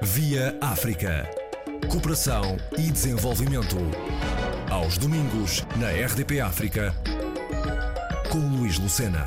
Via África. Cooperação e desenvolvimento. Aos domingos, na RDP África, com Luís Lucena.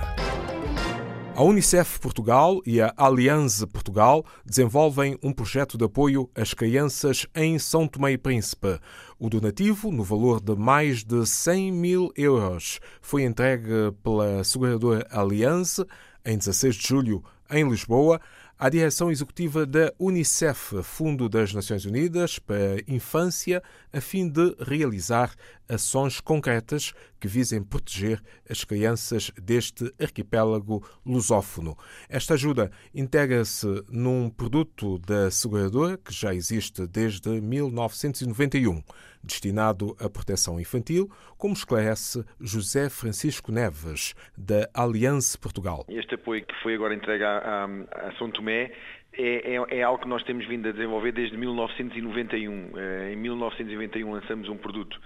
A Unicef Portugal e a Aliança Portugal desenvolvem um projeto de apoio às crianças em São Tomé e Príncipe. O donativo, no valor de mais de 100 mil euros, foi entregue pela seguradora Aliança em 16 de julho, em Lisboa, à direção executiva da Unicef, Fundo das Nações Unidas para a Infância, a fim de realizar ações concretas que visem proteger as crianças deste arquipélago lusófono. Esta ajuda integra-se num produto da seguradora que já existe desde 1991, destinado à proteção infantil, como esclarece José Francisco Neves, da Aliança Portugal. Este apoio que foi agora entregue a, a São Tomé é, é, é, algo que nós temos vindo a desenvolver desde 1991. Eh, em 1991 lançamos um produto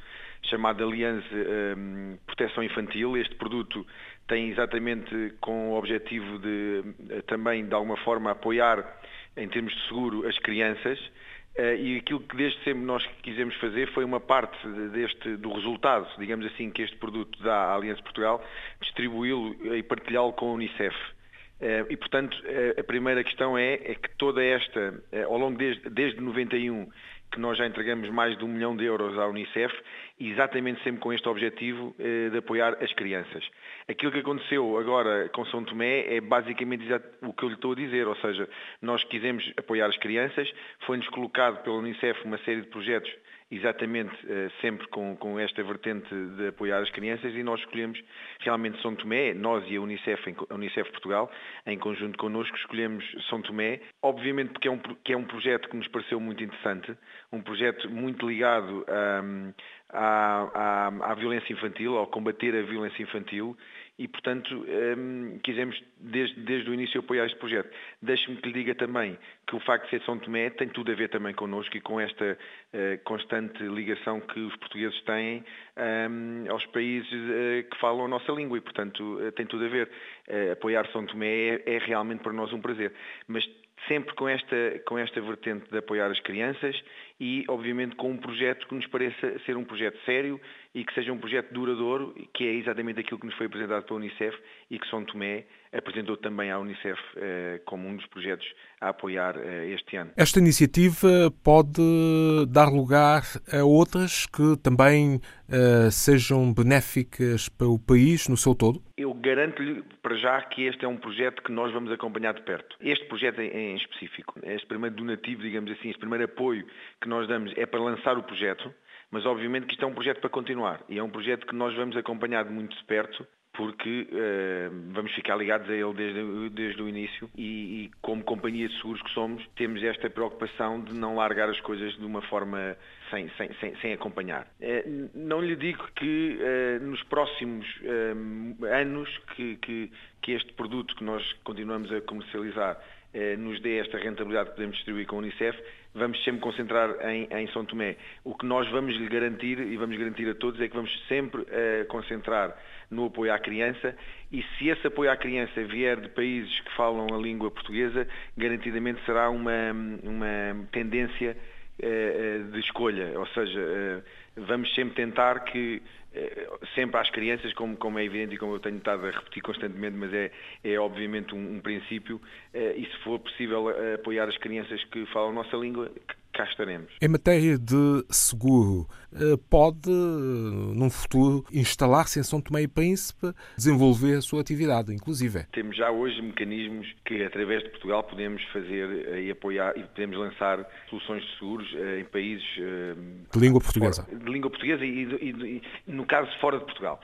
chamado Aliança um, Proteção Infantil. Este produto tem exatamente com o objetivo de eh, também, de alguma forma, apoiar em termos de seguro as crianças. Uh, e aquilo que desde sempre nós quisemos fazer foi uma parte deste, do resultado, digamos assim, que este produto dá à Aliança Portugal, distribuí-lo e partilhá-lo com a Unicef. Uh, e, portanto, uh, a primeira questão é, é que toda esta, ao longo desde, desde 91, que nós já entregamos mais de um milhão de euros à Unicef, exatamente sempre com este objetivo eh, de apoiar as crianças. Aquilo que aconteceu agora com São Tomé é basicamente o que eu lhe estou a dizer, ou seja, nós quisemos apoiar as crianças, foi-nos colocado pela Unicef uma série de projetos exatamente uh, sempre com, com, esta vertente de apoiar as crianças e nós escolhemos realmente São Tomé, nós e a Unicef, a Unicef Portugal, em conjunto connosco, escolhemos São Tomé, obviamente porque é um, que é um projeto que nos pareceu muito interessante, um projeto muito ligado um, à, à, à violência infantil, ao combater a violência infantil e, portanto, um, quisemos desde, desde o início apoiar este projeto. Deixe-me que lhe diga também que o facto de ser São Tomé tem tudo a ver também connosco e com esta uh, constante ligação que os portugueses têm um, aos países uh, que falam a nossa língua e, portanto, uh, tem tudo a ver. apoiar São Tomé é, é realmente para nós um prazer. Mas sempre com esta, com esta vertente de apoiar as crianças e, obviamente, com um projeto que nos pareça ser um projeto sério e que seja um projeto duradouro, que é exatamente aquilo que nos foi apresentado pela Unicef e que São Tomé apresentou também à Unicef eh, como um dos projetos a apoiar eh, este ano. Esta iniciativa pode dar lugar a outras que também eh, sejam benéficas para o país no seu todo? Eu garanto-lhe para já que este é um projeto que nós vamos acompanhar de perto. Este projeto em específico, este primeiro donativo, digamos assim, este primeiro apoio que nós damos é para lançar o projeto, mas obviamente que isto é um projeto para continuar e é um projeto que nós vamos acompanhar de muito de perto porque uh, vamos ficar ligados a ele desde, desde o início e, e, como companhia de seguros que somos, temos esta preocupação de não largar as coisas de uma forma sem, sem, sem, sem acompanhar. Uh, não lhe digo que uh, nos próximos anos que, que, que este produto que nós continuamos a comercializar nos dê esta rentabilidade que podemos distribuir com a Unicef, vamos sempre concentrar em, em, São Tomé. O que nós vamos lhe garantir, e vamos garantir a todos, é que vamos sempre uh, concentrar no apoio à criança e se esse apoio à criança vier de países que falam a língua portuguesa, garantidamente será uma, uma tendência uh, de escolha, ou seja, uh, vamos sempre tentar que sempre às crianças, como, como, é evidente e como eu tenho estado a repetir constantemente, mas é, é obviamente um, um princípio, e se for possível apoiar as crianças que falam nossa língua, cá estaremos. Em matéria de seguro, eh, pode, num futuro, instalar-se em São Tomé e Príncipe, desenvolver a sua atividade, inclusive? Temos já hoje mecanismos que, através de Portugal, podemos fazer eh, e apoiar e podemos lançar soluções de seguros eh, em países... De língua portuguesa. de língua portuguesa e, e, e, no caso, fora de Portugal.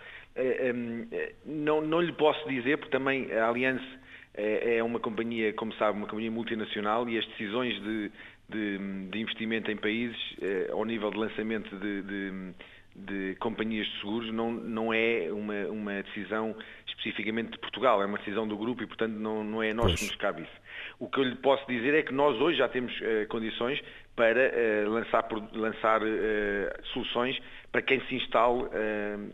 Não, não lhe posso dizer, porque também a Aliança é uma companhia, como sabe, uma companhia multinacional e as decisões de, de, de investimento em países, eh, ao nível de lançamento de, de, de, companhias de seguros, não, não é uma, uma decisão especificamente de Portugal, é uma decisão do grupo e, portanto, não, não é nós pois. que nos cabe isso. O que eu lhe posso dizer é que nós hoje já temos eh, condições para eh, lançar, lançar soluções para quem se instale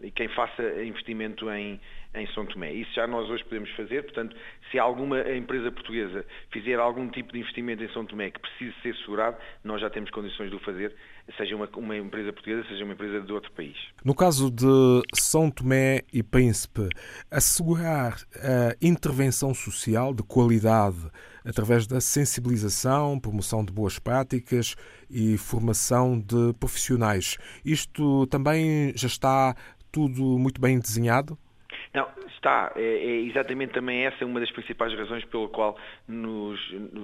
e quem faça investimento em, em São Tomé. Isso já nós hoje podemos fazer, portanto, se alguma empresa portuguesa fizer algum tipo de investimento em São Tomé que precise ser segurado, nós já temos condições de o fazer, seja uma, uma empresa portuguesa, seja uma empresa de outro país. No caso de São Tomé e Príncipe, assegurar a intervenção social de qualidade através da sensibilização, promoção de boas práticas e formação de profissionais. Isto também já está tudo muito bem desenhado? Não, está. É, é, exatamente também essa uma das principais razões pela qual nos,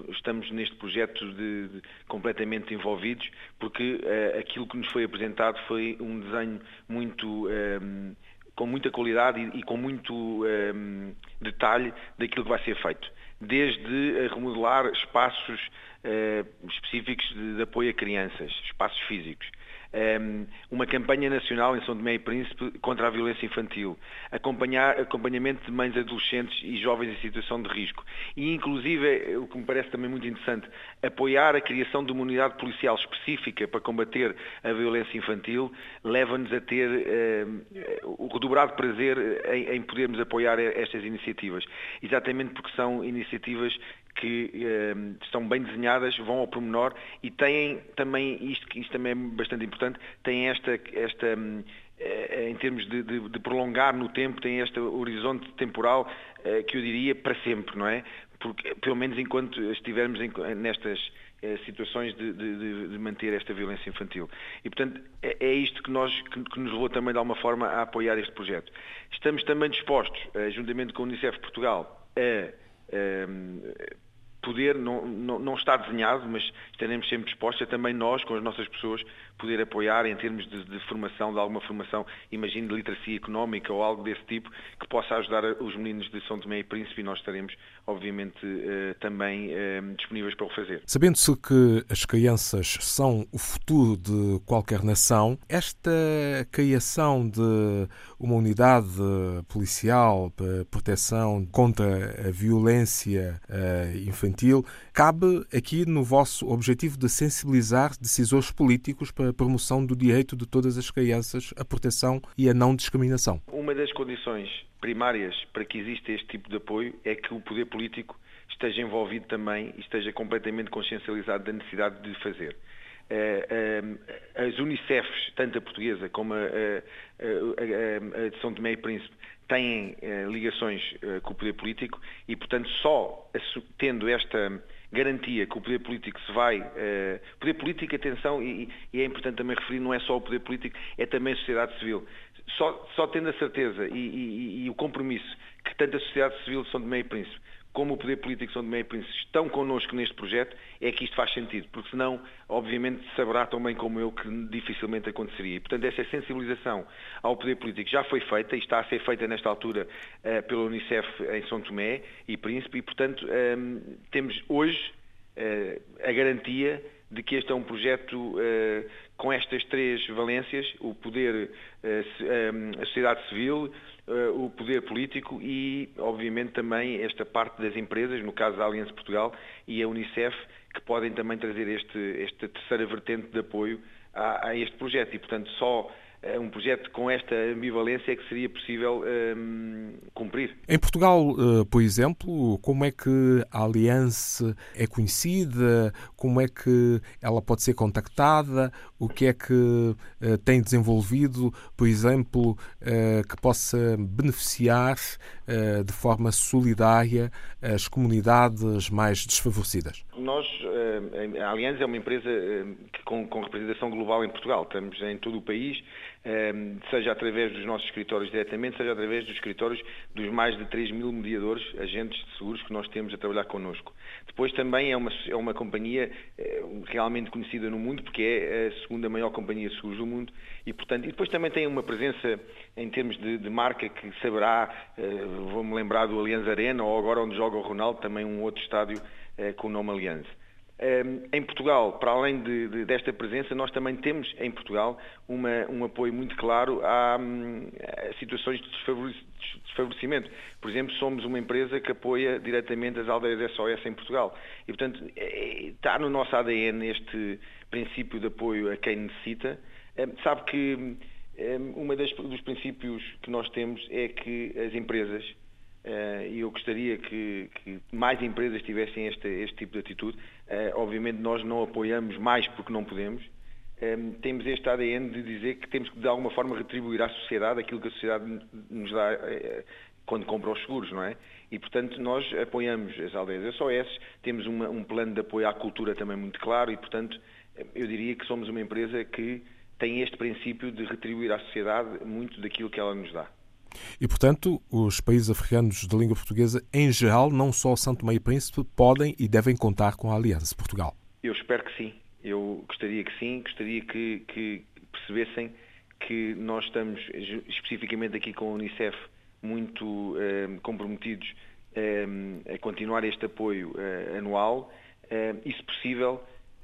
estamos neste projeto de, de completamente envolvidos, porque uh, aquilo que nos foi apresentado foi um desenho muito um, ehm, com muita qualidade e, e com muito um, ehm, detalhe daquilo que vai ser feito desde remodelar espaços uh, específicos de, de, apoio a crianças, espaços físicos, uma campanha nacional em São Tomé e Príncipe contra a violência infantil, acompanhar, acompanhamento de mães adolescentes e jovens em situação de risco. E, inclusive, o que me parece também muito interessante, apoiar a criação de uma unidade policial específica para combater a violência infantil, leva-nos a ter eh, o redobrado prazer em, em podermos apoiar estas iniciativas, exatamente porque são iniciativas que eh, estão bem desenhadas, vão ao pormenor e têm também, isto, isto também é bastante importante, têm esta, esta eh, em termos de, de, de, prolongar no tempo, tem este horizonte temporal eh, que eu diria para sempre, não é? Porque, pelo menos enquanto estivermos em, nestas eh, situações de, de, manter esta violência infantil. E, portanto, é, é isto que, nós, que, nos levou também, de alguma forma, a apoiar este projeto. Estamos também dispostos, eh, juntamente com o Unicef Portugal, a poder, não, não, não, está desenhado, mas estaremos sempre dispostos a também nós, com as nossas pessoas, poder apoiar em termos de, de, formação, de alguma formação, imagino de literacia económica ou algo desse tipo, que possa ajudar os meninos de São Tomé e Príncipe e nós estaremos, obviamente, eh, também eh, disponíveis para o fazer. Sabendo-se que as crianças são o futuro de qualquer nação, esta criação de uma unidade policial para proteção contra a violência eh, infantil cabe aqui no vosso objetivo de sensibilizar decisores políticos para a promoção do direito de todas as crianças à proteção e à não discriminação. Uma das condições primárias para que exista este tipo de apoio é que o poder político esteja envolvido também e esteja completamente consciencializado da necessidade de fazer. Eh, eh, as Unicefs, tanto a portuguesa como a, a, a de São Tomé e Príncipe, têm eh, ligações com o poder político e, portanto, só tendo esta garantia que o poder político se vai. Uh, poder político, atenção, e, e, é importante também referir, não é só o poder político, é também a sociedade civil. Só, só tendo a certeza e, e, e, o compromisso que tanto a sociedade civil de São Tomé e Príncipe como o poder político de São Tomé e Príncipe estão connosco neste projeto, é que isto faz sentido, porque senão, obviamente, saberá tão bem como eu que dificilmente aconteceria. E, portanto, essa sensibilização ao poder político já foi feita e está a ser feita nesta altura uh, pela Unicef em São Tomé e Príncipe, e, portanto, um, ehm, temos hoje uh, a garantia de que este é um projeto uh, com estas três valências, o poder, uh, a sociedade civil, o poder político e, obviamente, também esta parte das empresas, no caso da Aliança Portugal e a Unicef, que podem também trazer este, esta terceira vertente de apoio a, a este projeto. E, portanto, só um projeto com esta ambivalência que seria possível um, cumprir. Em Portugal, eh, por exemplo, como é que a Aliança é conhecida? Como é que ela pode ser contactada? O que é que eh, tem desenvolvido, por exemplo, eh, que possa beneficiar de forma solidária as comunidades mais desfavorecidas? Nós, a Aliança é uma empresa com, com representação global em Portugal. Estamos em todo o país Ehm, seja através dos nossos escritórios diretamente, seja através dos escritórios dos mais de 3 mil mediadores, agentes de seguros que nós temos a trabalhar connosco. Depois também é uma, é uma companhia eh, realmente conhecida no mundo, porque é a segunda maior companhia de seguros do mundo, e, portanto, e depois também tem uma presença em termos de, de marca que saberá, eh, vou-me lembrar do Allianz Arena, ou agora onde joga o Ronaldo, também um outro estádio eh, com o nome Allianz. Em Portugal, para além de, de, desta presença, nós também temos em Portugal uma, um apoio muito claro a, a situações de desfavorecimento. Por exemplo, somos uma empresa que apoia diretamente as aldeias SOS em Portugal. E, portanto, é, está no nosso ADN este princípio de apoio a quem necessita. Sabe que Um dos princípios que nós temos é que as empresas, e eu gostaria que, que, mais empresas tivessem este, este tipo de atitude, obviamente nós não apoiamos mais porque não podemos, temos este ADN de dizer que temos que de alguma forma retribuir à sociedade aquilo que a sociedade nos dá quando compra os seguros, não é? E, portanto, nós apoiamos as aldeias SOS, temos uma, um plano de apoio à cultura também muito claro e, portanto, eu diria que somos uma empresa que tem este princípio de retribuir à sociedade muito daquilo que ela nos dá. E, portanto, os países africanos de língua portuguesa, em geral, não só Santo Tomé e Príncipe, podem e devem contar com a Aliança Portugal. Eu espero que sim. Eu gostaria que sim, gostaria que, que percebessem que nós estamos especificamente aqui com a Unicef muito eh, comprometidos eh, a continuar este apoio eh, anual e, se possível,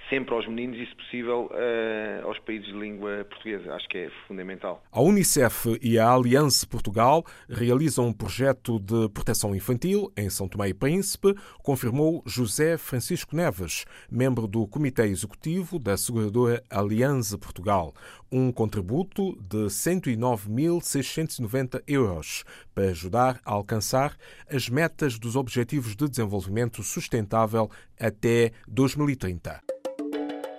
sempre aos meninos e, se possível, uh, aos países de língua portuguesa. Acho que é fundamental. A Unicef e a Aliança Portugal realizam um projeto de proteção infantil em São Tomé e Príncipe, confirmou José Francisco Neves, membro do Comitê Executivo da seguradora Aliança Portugal. Um contributo de 109.690 euros para ajudar a alcançar as metas dos Objetivos de Desenvolvimento Sustentável até 2030.